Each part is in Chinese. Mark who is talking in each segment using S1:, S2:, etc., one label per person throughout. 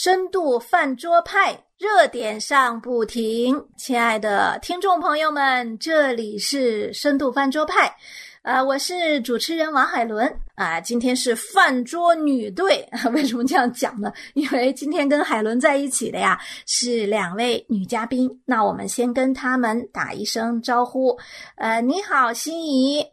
S1: 深度饭桌派热点上不停，亲爱的听众朋友们，这里是深度饭桌派，呃，我是主持人王海伦啊。今天是饭桌女队，为什么这样讲呢？因为今天跟海伦在一起的呀是两位女嘉宾，那我们先跟她们打一声招呼。呃，你好，心怡。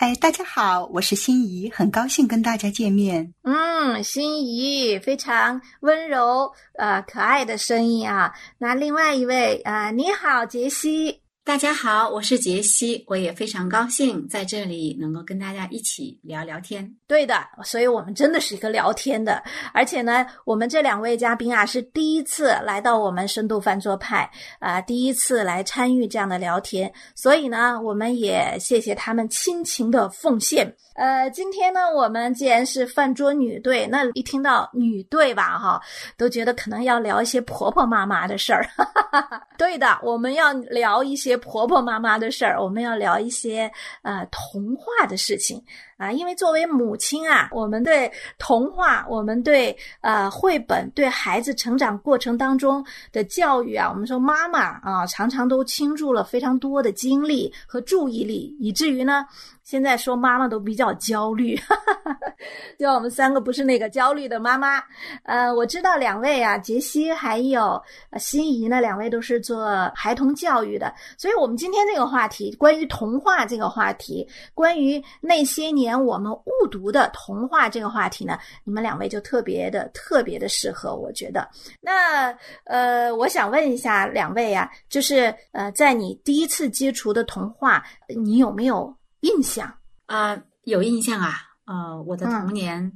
S2: 哎，大家好，我是心怡，很高兴跟大家见面。
S1: 嗯，心怡非常温柔呃可爱的声音啊。那另外一位啊，你好，杰西。
S3: 大家好，我是杰西，我也非常高兴在这里能够跟大家一起聊聊天。
S1: 对的，所以我们真的是一个聊天的，而且呢，我们这两位嘉宾啊是第一次来到我们深度饭桌派啊，第一次来参与这样的聊天，所以呢，我们也谢谢他们亲情的奉献。呃，今天呢，我们既然是饭桌女队，那一听到女队吧，哈，都觉得可能要聊一些婆婆妈妈的事儿。对的，我们要聊一些婆婆妈妈的事儿，我们要聊一些呃童话的事情。啊，因为作为母亲啊，我们对童话，我们对呃绘本，对孩子成长过程当中的教育啊，我们说妈妈啊，常常都倾注了非常多的精力和注意力，以至于呢，现在说妈妈都比较焦虑。对我们三个不是那个焦虑的妈妈。呃，我知道两位啊，杰西还有心仪呢，两位都是做孩童教育的，所以我们今天这个话题，关于童话这个话题，关于那些年。我们误读的童话这个话题呢，你们两位就特别的特别的适合，我觉得。那呃，我想问一下两位啊，就是呃，在你第一次接触的童话，你有没有印象
S3: 啊？有印象啊。呃，我的童年，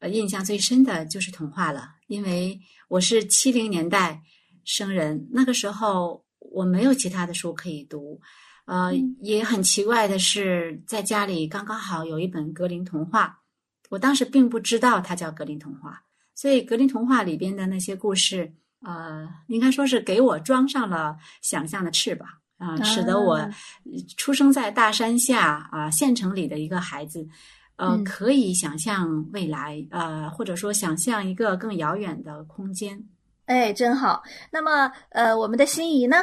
S3: 呃，印象最深的就是童话了，因为我是七零年代生人，那个时候我没有其他的书可以读。呃，也很奇怪的是，在家里刚刚好有一本格林童话，我当时并不知道它叫格林童话，所以格林童话里边的那些故事，呃，应该说是给我装上了想象的翅膀啊，使得我出生在大山下啊县城里的一个孩子，呃，可以想象未来，呃，或者说想象一个更遥远的空间。
S1: 哎，真好。那么，呃，我们的心仪呢？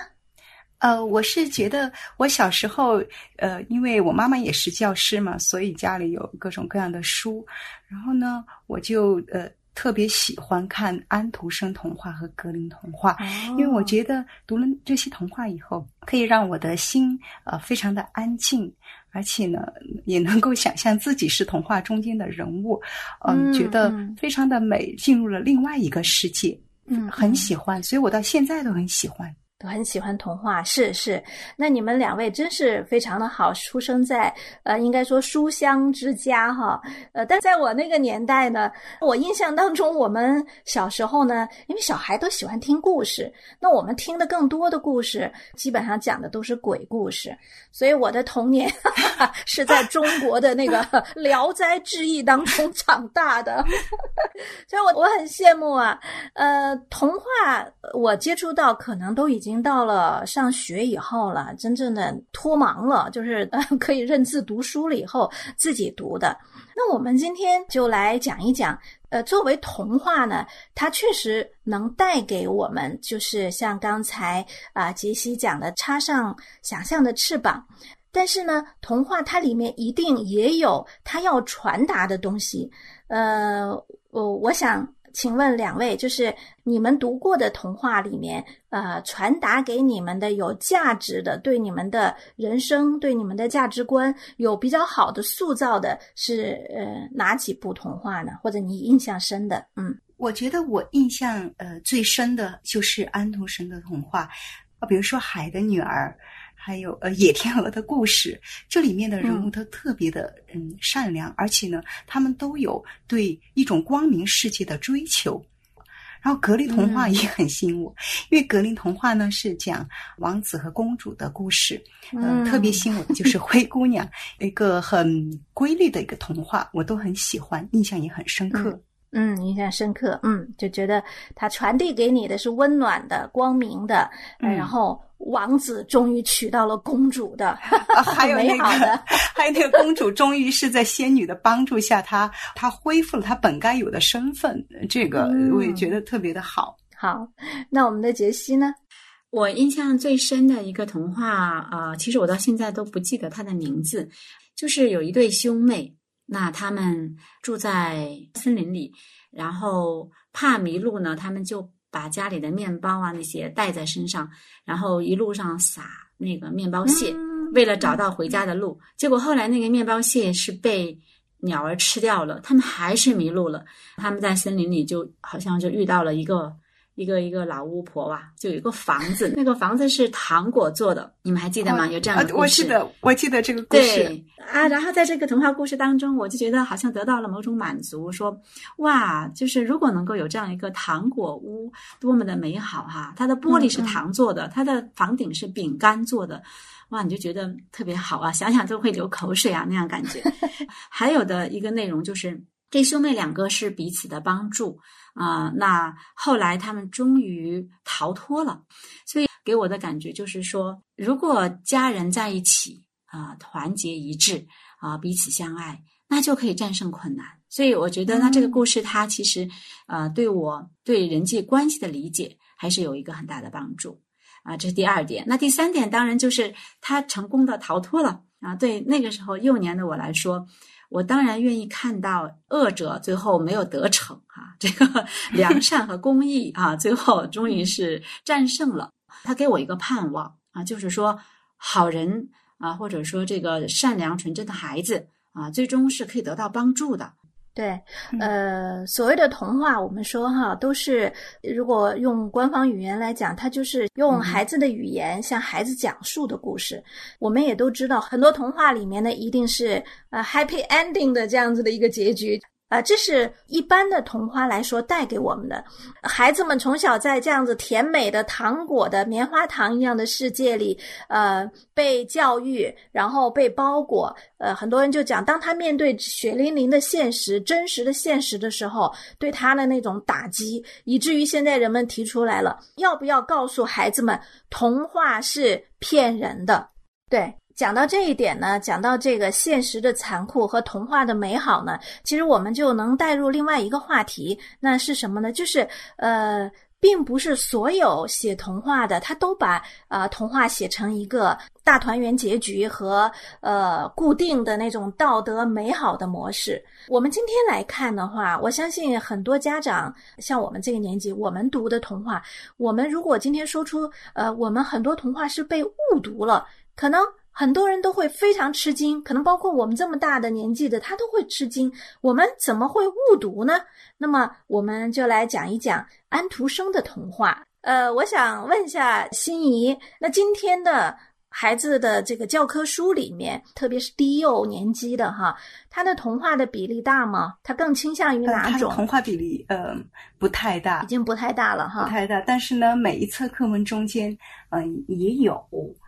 S2: 呃，我是觉得我小时候，呃，因为我妈妈也是教师嘛，所以家里有各种各样的书。然后呢，我就呃特别喜欢看安徒生童话和格林童话，因为我觉得读了这些童话以后，可以让我的心呃非常的安静，而且呢也能够想象自己是童话中间的人物，嗯，觉得非常的美，进入了另外一个世界，
S1: 嗯，
S2: 很喜欢，所以我到现在都很喜欢。
S1: 都很喜欢童话，是是。那你们两位真是非常的好，出生在呃，应该说书香之家哈。呃，但在我那个年代呢，我印象当中，我们小时候呢，因为小孩都喜欢听故事，那我们听的更多的故事，基本上讲的都是鬼故事。所以我的童年 是在中国的那个《聊斋志异》当中长大的，所以我我很羡慕啊。呃，童话我接触到，可能都已经。已经到了上学以后了，真正的脱盲了，就是 可以认字读书了以后自己读的。那我们今天就来讲一讲，呃，作为童话呢，它确实能带给我们，就是像刚才啊杰西讲的，插上想象的翅膀。但是呢，童话它里面一定也有它要传达的东西。呃，我我想。请问两位，就是你们读过的童话里面，呃，传达给你们的有价值的，对你们的人生、对你们的价值观有比较好的塑造的，是呃哪几部童话呢？或者你印象深的？嗯，
S2: 我觉得我印象呃最深的就是安徒生的童话，啊，比如说《海的女儿》。还有呃，野天鹅的故事，这里面的人物都特别的嗯善良，而且呢，他们都有对一种光明世界的追求。然后格林童话也很吸引我，因为格林童话呢是讲王子和公主的故事，嗯，特别吸引我的就是灰姑娘，一个很瑰丽的一个童话，我都很喜欢，印象也很深刻。
S1: 嗯，印象深刻。嗯，就觉得它传递给你的是温暖的、光明的，
S2: 嗯
S1: 然后王子终于娶到了公主的，
S2: 啊，还有那个，还有那个公主，终于是在仙女的帮助下，她她恢复了她本该有的身份，这个
S1: 嗯
S2: 我也觉得特别的好。
S1: 好，那我们的杰西呢？
S3: 我印象最深的一个童话啊、呃其实我到现在都不记得它的名字，就是有一对兄妹，那他们住在森林里，然后怕迷路呢，他们就把家里的面包啊那些带在身上，然后一路上撒那个面包屑，
S1: 嗯
S3: 为了找到回家的路。结果后来那个面包屑是被鸟儿吃掉了，他们还是迷路了。他们在森林里就好像就遇到了一个一个一个老巫婆吧，就有一个房子，那个房子是糖果做的，你们还记得吗？有这样的
S2: 啊，
S3: 故事。
S2: 我记得，我记得这个故事。
S3: 对啊，然后在这个童话故事当中，我就觉得好像得到了某种满足，说哇，就是如果能够有这样一个糖果屋，多么的美好哈！它的玻璃是糖做的，它的房顶是饼干做的，哇，你就觉得特别好啊，想想都会流口水啊，那样感觉。还有的一个内容就是，这兄妹两个是彼此的帮助啊、那后来他们终于逃脱了，所以给我的感觉就是说，如果家人在一起啊、团结一致啊、彼此相爱，那就可以战胜困难。所以我觉得，那这个故事它其实呃，对我对人际关系的理解还是有一个很大的帮助啊。这是第二点。那第三点当然就是他成功的逃脱了啊。对那个时候幼年的我来说，我当然愿意看到恶者最后没有得逞啊，这个 良善和公益啊，最后终于是战胜了。他给我一个盼望啊，就是说好人啊，或者说这个善良纯真的孩子啊，最终是可以得到帮助的。
S1: 对，呃，所谓的童话，我们说哈，都是如果用官方语言来讲，它就是用
S3: 嗯
S1: 孩子的语言向孩子讲述的故事。我们也都知道，很多童话里面呢，一定是呃 happy ending 的这样子的一个结局。啊、这是一般的童话来说带给我们的。孩子们从小在这样子甜美的糖果的棉花糖一样的世界里，呃，被教育，然后被包裹。呃，很多人就讲，当他面对血淋淋的现实、真实的现实的时候，对他的那种打击，以至于现在人们提出来了，要不要告诉孩子们，童话是骗人的？对。讲到这一点呢，讲到这个现实的残酷和童话的美好呢，其实我们就能带入另外一个话题，那是什么呢？就是呃，并不是所有写童话的他都把啊、呃、童话写成一个大团圆结局和呃固定的那种道德美好的模式。我们今天来看的话，我相信很多家长像我们这个年纪，我们读的童话，我们如果今天说出呃，我们很多童话是被误读了，可能。很多人都会非常吃惊，可能包括我们这么大的年纪的，他都会吃惊。我们怎么会误读呢？那么我们就来讲一讲安徒生的童话。呃，我想问一下心仪，那今天的孩子的这个教科书里面，特别是低幼年级的哈，他的童话的比例大吗？他更倾向于
S2: 呃
S1: 哪种？
S2: 童话比例呃不太大
S1: 已，经不太大了哈。
S2: 不太大。但是呢，每一册课文中间，嗯、也有，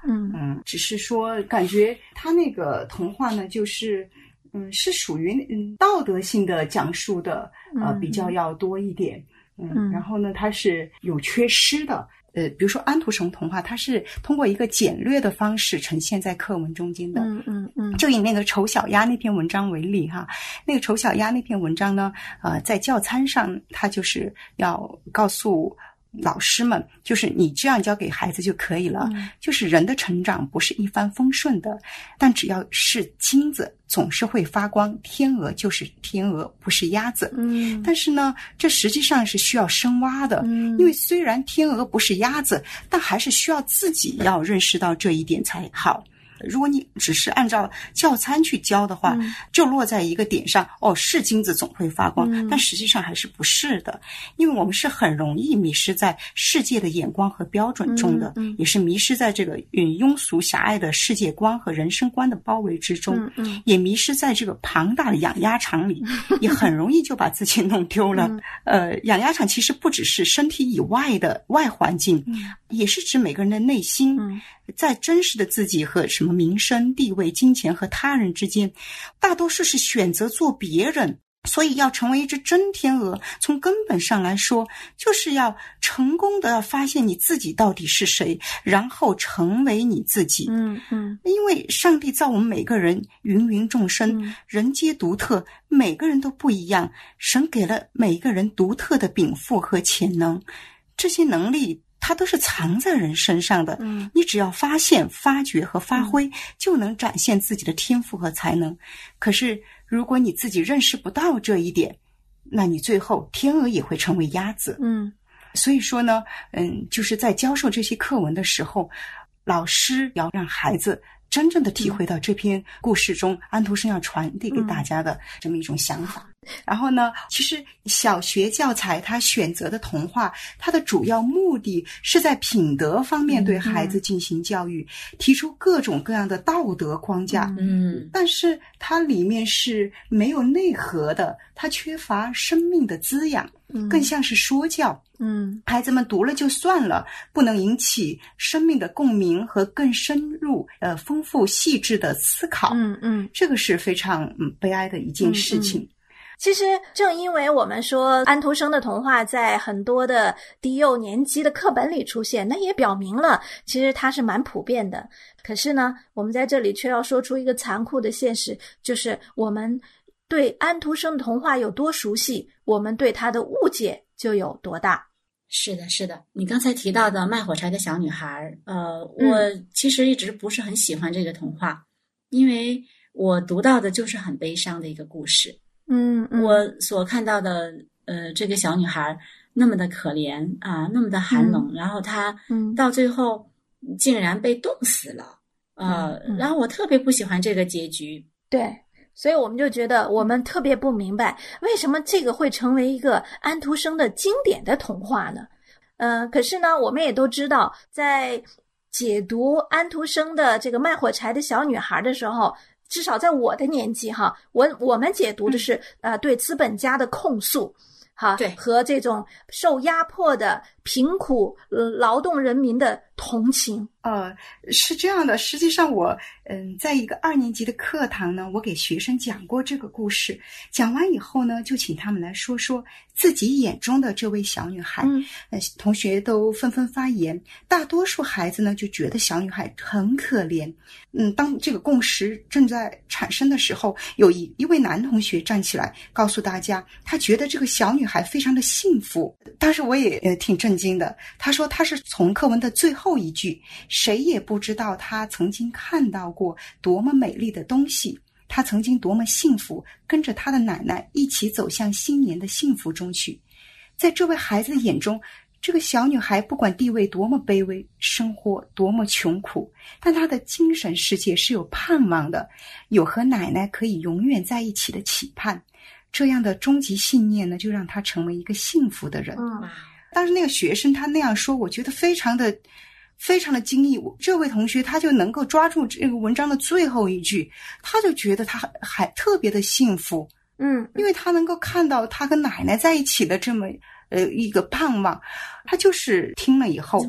S1: 嗯
S2: 嗯，只是说感觉他那个童话呢，就是嗯，是属于嗯道德性的讲述的，呃，
S1: 嗯
S2: 比较要多一点。嗯，
S1: 嗯
S2: 然后呢，它是有缺失的。呃，比如说安徒生童话，它是通过一个简略的方式呈现在课文中间的。
S1: 嗯嗯嗯
S2: 就以那个丑小鸭那篇文章为例哈，那个丑小鸭那篇文章呢，呃，在教餐上，它就是要告诉老师们，就是你这样教给孩子就可以了。
S1: 嗯
S2: 就是人的成长不是一帆风顺的，但只要是金子，总是会发光。天鹅就是天鹅，不是鸭子。
S1: 嗯
S2: 但是呢，这实际上是需要深挖的，
S1: 嗯
S2: 因为虽然天鹅不是鸭子，但还是需要自己要认识到这一点才好。如果你只是按照教参去教的话，
S1: 嗯。
S2: 就落在一个点上，哦，是金子总会发光，
S1: 嗯。
S2: 但实际上还是不是的，因为我们是很容易迷失在世界的眼光和标准中的，也是迷失在这个嗯庸俗狭隘的世界观和人生观的包围之中，也迷失在这个庞大的养鸭场里，也很容易就把自己弄丢了。
S1: 嗯。
S2: 呃，养鸭场其实不只是身体以外的外环境，也是指每个人的内心，
S1: 嗯。
S2: 在真实的自己和什么名声、地位、金钱和他人之间，大多数是选择做别人，所以，要成为一只真天鹅，从根本上来说，就是要成功的要发现你自己到底是谁，然后成为你自己。
S1: 嗯嗯，
S2: 因为上帝造我们每个人芸芸众生，人皆独特，每个人都不一样。神给了每一个人独特的禀赋和潜能，这些能力它都是藏在人身上的。
S1: 嗯，
S2: 你只要发现、发掘和发挥，就能展现自己的天赋和才能。可是。如果你自己认识不到这一点，那你最后天鹅也会成为鸭子。
S1: 嗯，
S2: 所以说呢，嗯，就是在教授这些课文的时候，老师要让孩子真正的体会到这篇故事中安徒生要传递给大家的这么一种想法。然后呢，其实小学教材它选择的童话，它的主要目的是在品德方面对孩子进行教育，提出各种各样的道德框架。
S3: 嗯，
S2: 但是它里面是没有内核的，它缺乏生命的滋养，更像是说教。
S1: 嗯，
S2: 孩子们读了就算了，不能引起生命的共鸣和更深入、呃丰富细致的思考。
S1: 嗯嗯，
S2: 这个是非常嗯悲哀的一件事情。
S1: 其实，正因为我们说安徒生的童话在很多的低幼年级的课本里出现，那也表明了其实它是蛮普遍的。可是呢，我们在这里却要说出一个残酷的现实，就是我们对安徒生童话有多熟悉，我们对他的误解就有多大。
S3: 是的，是的。你刚才提到的《卖火柴的小女孩》，呃，我其实一直不是很喜欢这个童话，因为我读到的就是很悲伤的一个故事。
S1: 嗯，
S3: 我所看到的，呃，这个小女孩那么的可怜啊，那么的寒冷，然后她嗯到最后竟然被冻死了，呃，然后我特别不喜欢这个结局。
S1: 对，所以我们就觉得我们特别不明白，为什么这个会成为一个安徒生的经典的童话呢？呃，可是呢，我们也都知道，在解读安徒生的这个卖火柴的小女孩的时候。至少在我的年纪哈，我我们解读的是呃对资本家的控诉，哈，
S3: 对。
S1: 和这种受压迫的贫苦劳动人民的同情。
S2: 呃，是这样的，实际上我嗯，在一个二年级的课堂呢，我给学生讲过这个故事。讲完以后呢，就请他们来说说自己眼中的这位小女孩。
S1: 嗯，
S2: 同学都纷纷发言，大多数孩子呢就觉得小女孩很可怜。嗯，当这个共识正在产生的时候，有一一位男同学站起来告诉大家，他觉得这个小女孩非常的幸福。当时我也呃挺震惊的，他说他是从课文的最后一句。谁也不知道他曾经看到过多么美丽的东西，他曾经多么幸福，跟着他的奶奶一起走向新年的幸福中去。在这位孩子的眼中，这个小女孩不管地位多么卑微，生活多么穷苦，但她的精神世界是有盼望的，有和奶奶可以永远在一起的期盼。这样的终极信念呢，就让她成为一个幸福的人。
S1: 嗯，
S2: 当时那个学生他那样说，我觉得非常的。非常的惊异，这位同学他就能够抓住这个文章的最后一句，他就觉得他还特别的幸福，
S1: 嗯，
S2: 因为他能够看到他跟奶奶在一起的这么呃一个盼望，他就是听了以后，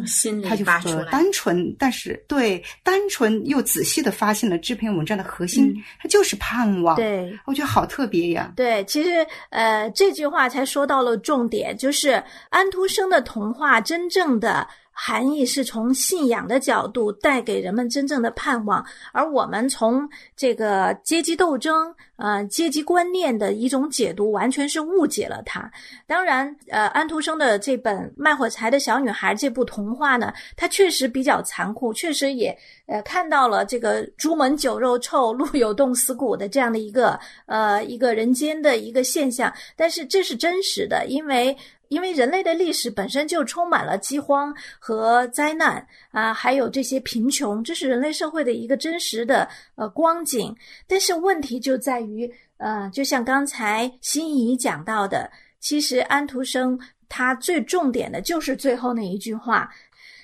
S2: 他就
S3: 呃
S2: 单纯，但是对单纯又仔细的发现了这篇文章的核心，他就是盼望，
S1: 对，
S2: 我觉得好特别呀，
S1: 对，其实呃这句话才说到了重点，就是安徒生的童话真正的。含义是从信仰的角度带给人们真正的盼望，而我们从这个阶级斗争、呃阶级观念的一种解读，完全是误解了它。当然，呃，安徒生的这本《卖火柴的小女孩》这部童话呢，它确实比较残酷，确实也呃看到了这个“朱门酒肉臭，路有冻死骨”的这样的一个呃一个人间的一个现象。但是这是真实的，因为。因为人类的历史本身就充满了饥荒和灾难啊，还有这些贫穷，这是人类社会的一个真实的呃光景。但是问题就在于，呃，就像刚才心仪讲到的，其实安徒生他最重点的就是最后那一句话。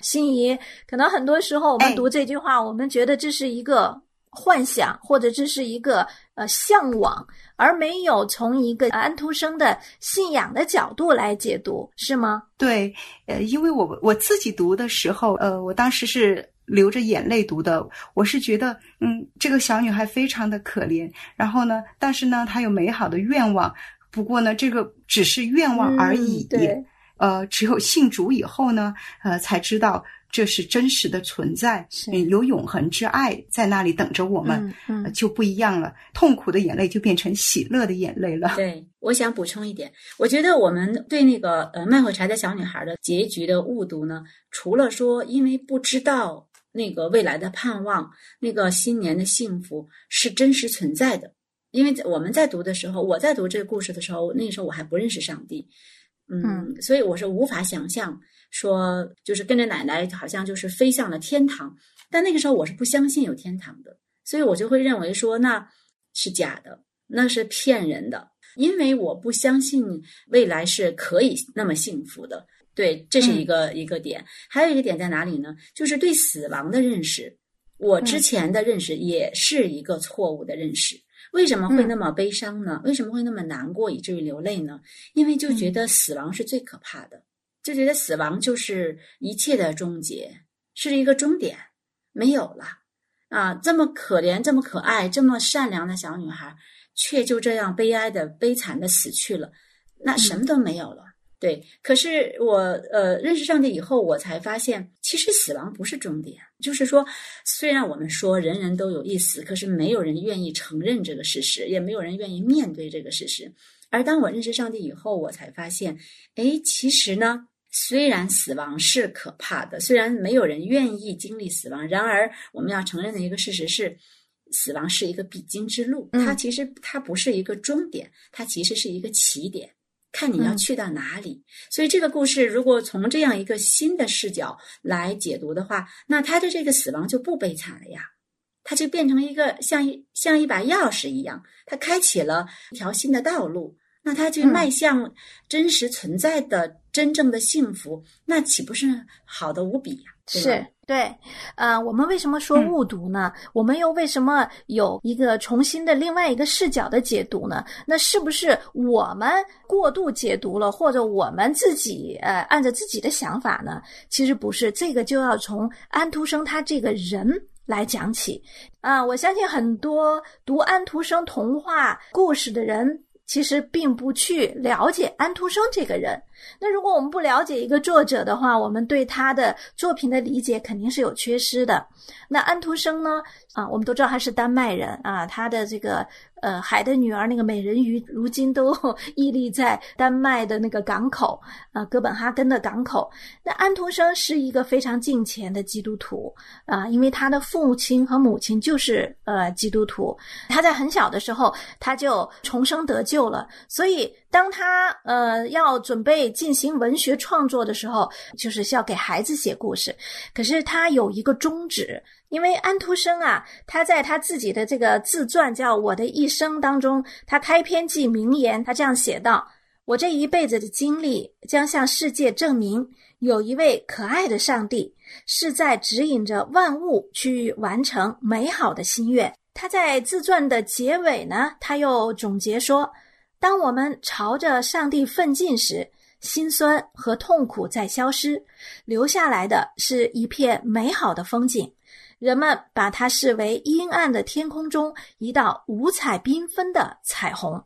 S1: 心仪，可能很多时候我们读这句话，我们觉得这是一个。幻想或者这是一个呃向往，而没有从一个安徒生的信仰的角度来解读，是吗？
S2: 对，呃，因为我我自己读的时候，呃，我当时是流着眼泪读的。我是觉得，嗯，这个小女孩非常的可怜，然后呢，但是呢，她有美好的愿望，不过呢，这个只是愿望而已。
S1: 嗯对
S2: 呃，只有信主以后呢，呃，才知道这是真实的存在，嗯有永恒之爱在那里等着我们，
S1: 嗯
S2: 就不一样了。痛苦的眼泪就变成喜乐的眼泪了。
S3: 对，我想补充一点，我觉得我们对那个呃卖火柴的小女孩的结局的误读呢，除了说因为不知道那个未来的盼望，那个新年的幸福是真实存在的，因为我们在读的时候，我在读这个故事的时候，那个时候我还不认识上帝，嗯，所以我是无法想象说就是跟着奶奶好像就是飞向了天堂，但那个时候我是不相信有天堂的，所以我就会认为说那是假的，那是骗人的，因为我不相信未来是可以那么幸福的。对，这是一个、一个点。还有一个点在哪里呢？就是对死亡的认识。我之前的认识也是一个错误的认识。为什么会那么悲伤呢？为什么会那么难过，以至于流泪呢？因为就觉得死亡是最可怕的，就觉得死亡就是一切的终结，是一个终点，没有了啊！这么可怜、这么可爱、这么善良的小女孩，却就这样悲哀的、悲惨的死去了，那什么都没有了。对，可是我呃认识上帝以后，我才发现，其实死亡不是终点。就是说，虽然我们说人人都有一死，可是没有人愿意承认这个事实，也没有人愿意面对这个事实。而当我认识上帝以后，我才发现，哎，其实呢，虽然死亡是可怕的，虽然没有人愿意经历死亡，然而我们要承认的一个事实是，死亡是一个必经之路，
S1: 嗯。
S3: 它其实它不是一个终点，它其实是一个起点。看你要
S1: 嗯。
S3: 去到哪里，所以这个故事如果从这样一个新的视角来解读的话，那他的这个死亡就不悲惨了呀，它就变成一个像一像一把钥匙一样，它开启了一条新的道路，那他就
S1: 嗯。
S3: 迈向真实存在的真正的幸福，那岂不是好的无比呀？
S1: 是对，呃，我们为什么说
S2: 嗯
S1: 误读呢？我们又为什么有一个重新的另外一个视角的解读呢？那是不是我们过度解读了，或者我们自己呃按照自己的想法呢？其实不是，这个就要从安徒生他这个人来讲起啊、我相信很多读安徒生童话故事的人。其实并不去了解安徒生这个人。那如果我们不了解一个作者的话，我们对他的作品的理解肯定是有缺失的。那安徒生呢？啊，我们都知道他是丹麦人啊，他的这个呃《海的女儿》那个美人鱼，如今都 屹立在丹麦的那个港口啊，哥本哈根的港口。那安徒生是一个非常敬虔的基督徒啊，因为他的父亲和母亲就是呃基督徒，他在很小的时候他就重生得救了，所以当他呃要准备进行文学创作的时候，就是要给孩子写故事，可是他有一个宗旨。因为安徒生啊，他在他自己的这个自传叫《我的一生》当中，他开篇即名言，他这样写道：“我这一辈子的经历将向世界证明，有一位可爱的上帝是在指引着万物去完成美好的心愿。”他在自传的结尾呢，他又总结说：“当我们朝着上帝奋进时，心酸和痛苦在消失，留下来的是一片美好的风景。”人们把它视为阴暗的天空中一道五彩缤纷的彩虹，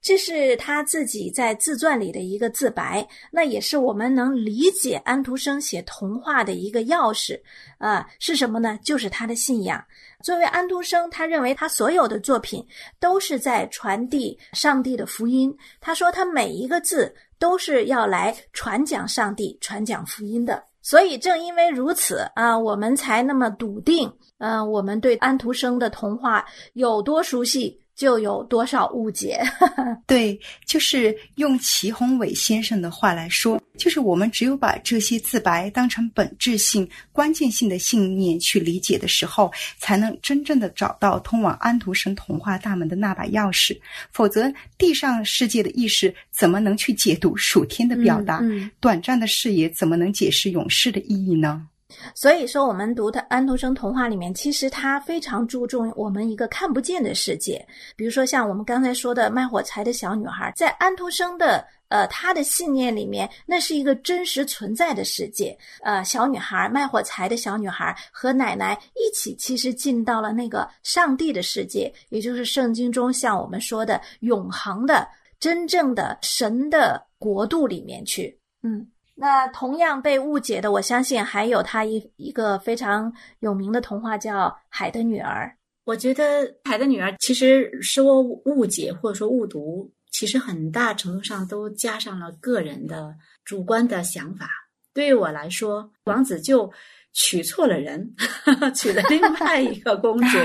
S1: 这是他自己在自传里的一个自白，那也是我们能理解安徒生写童话的一个钥匙。啊、是什么呢？就是他的信仰。作为安徒生，他认为他所有的作品都是在传递上帝的福音。他说，他每一个字都是要来传讲上帝、传讲福音的。所以，正因为如此啊，我们才那么笃定，嗯，我们对安徒生的童话有多熟悉，就有多少误解。
S2: 对，就是用祁宏伟先生的话来说，就是我们只有把这些自白当成本质性、关键性的信念去理解的时候，才能真正的找到通往安徒生童话大门的那把钥匙。否则，地上世界的意识怎么能去解读属天的表达？
S1: 嗯嗯
S2: 短暂的视野怎么能解释永世的意义呢？
S1: 所以说，我们读的安徒生童话里面，其实他非常注重我们一个看不见的世界。比如说，像我们刚才说的卖火柴的小女孩，在安徒生的呃他的信念里面，那是一个真实存在的世界。呃，小女孩卖火柴的小女孩和奶奶一起，其实进到了那个上帝的世界，也就是圣经中像我们说的永恒的。真正的神的国度里面去。嗯，那同样被误解的，我相信还有他一一个非常有名的童话叫《海的女儿》。
S3: 我觉得《海的女儿》其实说误解或者说误读，其实很大程度上都加上了个人的主观的想法。对于我来说，王子就娶错了人，娶了另外一个公主。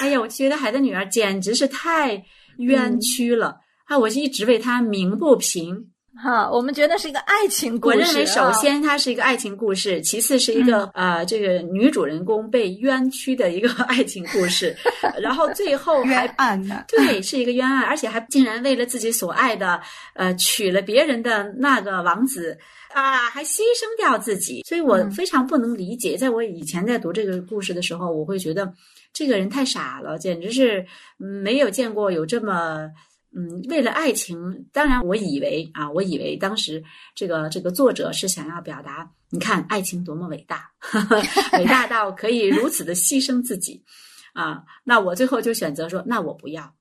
S3: 哎呀，我觉得《海的女儿》简直是太冤屈了啊！我就一直为她鸣不平。
S1: 哈，我们觉得是一个爱情故
S3: 事。我认为，首先它是一个爱情故事，其次是一个呃，这个女主人公被冤屈的一个爱情故事，然后最后还
S2: 冤案呢？
S3: 对，是一个冤案，而且还竟然为了自己所爱的呃娶了别人的那个王子啊，还牺牲掉自己。所以我非常不能理解，在我以前在读这个故事的时候，我会觉得这个人太傻了，简直是没有见过有这么。嗯，为了爱情，当然，我以为啊，我以为当时这个这个作者是想要表达，你看爱情多么伟大，伟大到可以如此的牺牲自己，啊，那我最后就选择说，那我不要，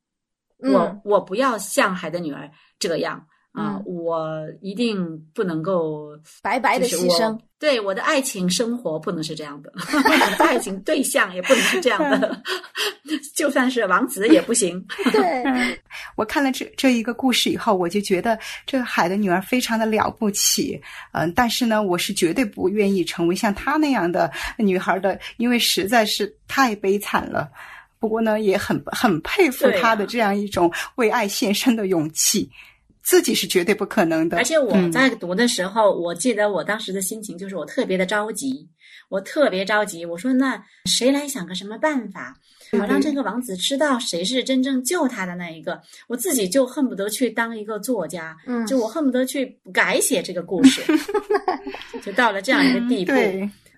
S3: 我我不要像海的女儿这样。啊，我一定不能够
S1: 白白的牺牲。
S3: 对我的爱情生活不能是这样的，爱情对象也不能是这样的，就算是王子也不行。
S1: 对，
S2: 我看了这这一个故事以后，我就觉得这个海的女儿非常的了不起。嗯，但是呢，我是绝对不愿意成为像她那样的女孩的，因为实在是太悲惨了。不过呢，也很很佩服她的这样一种为爱献身的勇气。自己是绝对不可能的。
S3: 而且我在读的时候，我记得我当时的心情就是我特别的着急，我特别着急。我说那谁来想个什么办法，好让这个王子知道谁是真正救他的那一个？我自己就恨不得去当一个作家，就我恨不得去改写这个故事，就到了这样一个地步。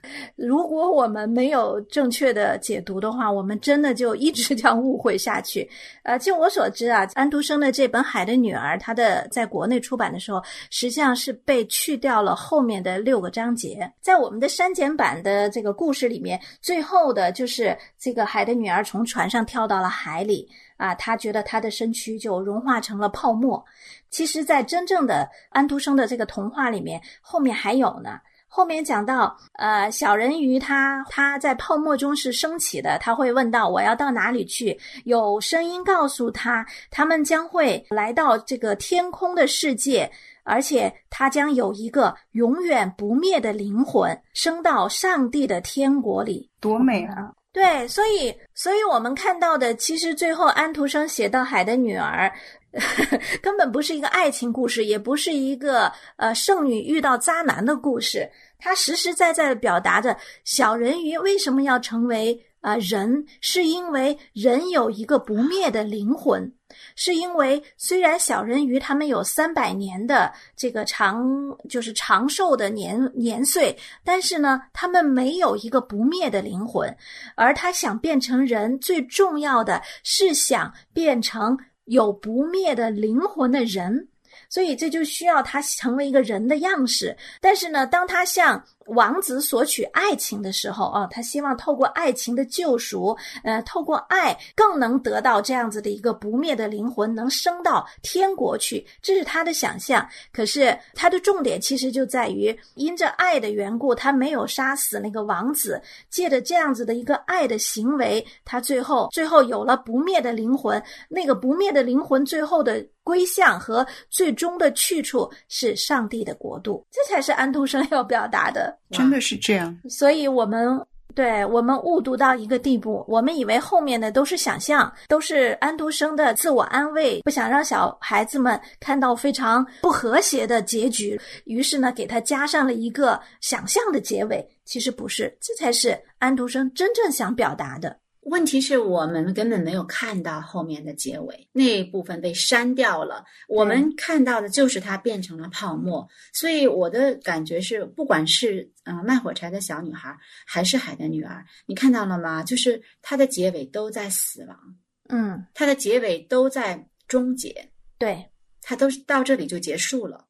S1: 如果我们没有正确的解读的话，我们真的就一直这样误会下去。呃，就我所知啊，安徒生的这本《海的女儿》，他的在国内出版的时候，实际上是被去掉了后面的六个章节。在我们的删减版的这个故事里面，最后的就是这个海的女儿从船上跳到了海里啊，她觉得她的身躯就融化成了泡沫。其实，在真正的安徒生的这个童话里面，后面还有呢。后面讲到，呃，小人鱼它它在泡沫中是升起的，他会问到我要到哪里去？有声音告诉他，他们将会来到这个天空的世界，而且他将有一个永远不灭的灵魂升到上帝的天国里，
S2: 多美啊！
S1: 对，所以，所以我们看到的，其实最后安徒生写到《海的女儿》。根本不是一个爱情故事，也不是一个呃圣女遇到渣男的故事。它实实在在的表达着小人鱼为什么要成为啊人，是因为人有一个不灭的灵魂，是因为虽然小人鱼他们有三百年的这个长就是长寿的年年岁，但是呢，他们没有一个不灭的灵魂，而他想变成人，最重要的是想变成。有不灭的灵魂的人，所以这就需要他成为一个人的样式。但是呢，当他像王子索取爱情的时候啊，他希望透过爱情的救赎，呃，透过爱更能得到这样子的一个不灭的灵魂，能升到天国去。这是他的想象。可是他的重点其实就在于，因着爱的缘故，他没有杀死那个王子。借着这样子的一个爱的行为，他最后最后有了不灭的灵魂。那个不灭的灵魂最后的归向和最终的去处是上帝的国度。这才是安徒生要表达的。
S2: 真的是这样，
S1: 所以我们对我们误读到一个地步，我们以为后面的都是想象，都是安徒生的自我安慰，不想让小孩子们看到非常不和谐的结局，于是呢，给他加上了一个想象的结尾。其实不是，这才是安徒生真正想表达的。
S3: 问题是我们根本没有看到后面的结尾，那一部分被删掉了。我们看到的就是它变成了泡沫。所以我的感觉是，不管是呃卖火柴的小女孩，还是海的女儿，你看到了吗？就是它的结尾都在死亡，
S1: 嗯，
S3: 它的结尾都在终结，
S1: 对，
S3: 它都是到这里就结束了。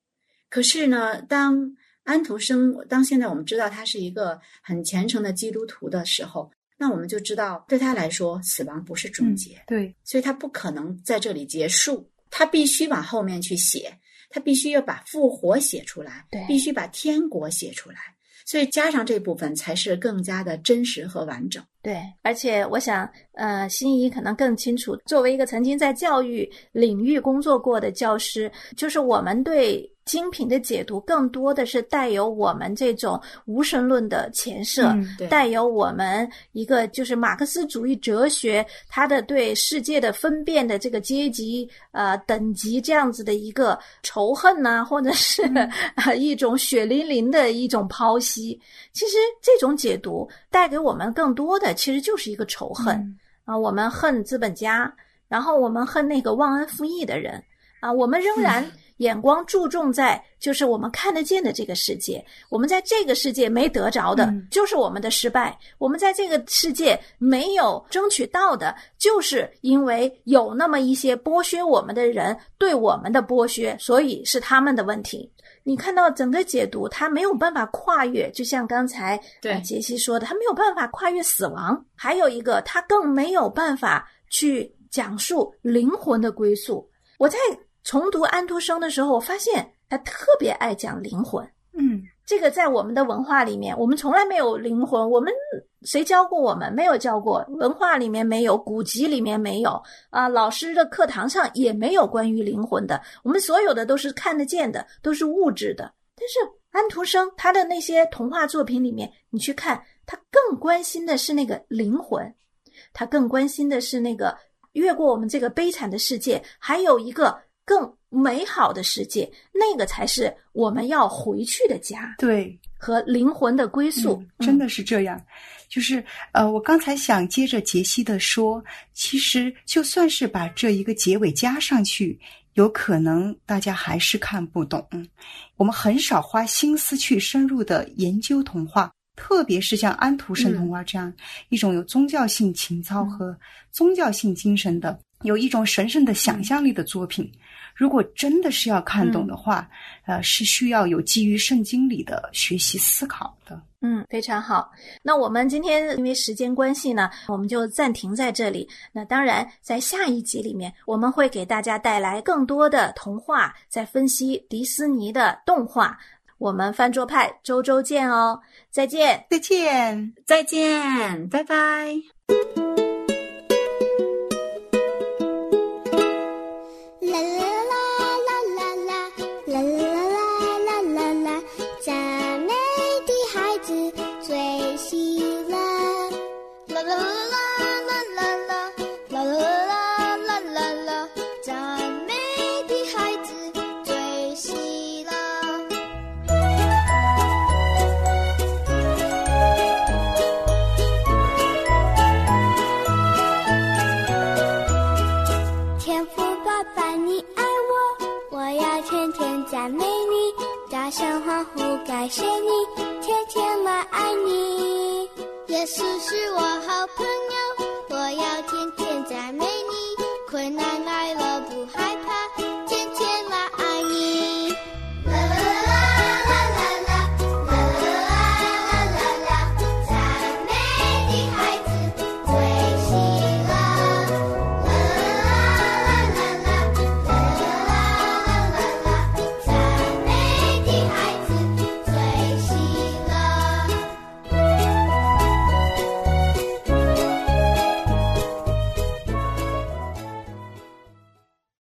S3: 可是呢，当安徒生，当现在我们知道他是一个很虔诚的基督徒的时候。那我们就知道，对他来说，死亡不是终结，
S2: 对，
S3: 所以他不可能在这里结束。他必须往后面去写，他必须要把复活写出来，
S1: 对
S3: 必须把天国写出来，所以加上这部分才是更加的真实和完整。
S1: 对，而且我想，呃，心仪可能更清楚。作为一个曾经在教育领域工作过的教师，就是我们对精品的解读，更多的是带有我们这种无神论的前设，
S2: 嗯
S1: 带有我们一个就是马克思主义哲学它的对世界的分辨的这个阶级呃等级这样子的一个仇恨呐、或者是、呃 一种血淋淋的一种剖析。其实这种解读带给我们更多的，其实就是一个仇恨。
S2: 嗯
S1: 啊，我们恨资本家，然后我们恨那个忘恩负义的人。啊，我们仍然眼光注重在就是我们看得见的这个世界，我们在这个世界没得着的，
S2: 嗯
S1: 就是我们的失败；我们在这个世界没有争取到的，就是因为有那么一些剥削我们的人对我们的剥削，所以是他们的问题。你看到整个解读，他没有办法跨越，就像刚才
S3: 对
S1: 呃杰西说的，他没有办法跨越死亡。还有一个，他更没有办法去讲述灵魂的归宿。我在重读安徒生的时候，我发现他特别爱讲灵魂。
S2: 嗯
S1: 这个在我们的文化里面，我们从来没有灵魂，我们谁教过我们？没有教过，文化里面没有，古籍里面没有啊，老师的课堂上也没有关于灵魂的。我们所有的都是看得见的，都是物质的。但是安徒生他的那些童话作品里面，你去看，他更关心的是那个灵魂，他更关心的是那个越过我们这个悲惨的世界，还有一个更美好的世界，那个才是我们要回去的家
S2: 对，
S1: 和灵魂的归宿。
S2: 嗯真的是这样。就是呃，我刚才想接着杰西的说，其实就算是把这一个结尾加上去，有可能大家还是看不懂。我们很少花心思去深入的研究童话，特别是像安徒生童话这样、一种有宗教性情操和宗教性精神的，有一种神圣的想象力的作品。如果真的是要看懂的话，呃，是需要有基于圣经里的学习思考的。
S1: 嗯，非常好。那我们今天因为时间关系呢，我们就暂停在这里。那当然，在下一集里面，我们会给大家带来更多的童话，在分析迪斯尼的动画。我们饭桌派周周见哦，再见。
S2: 再见。
S3: 再见，拜拜。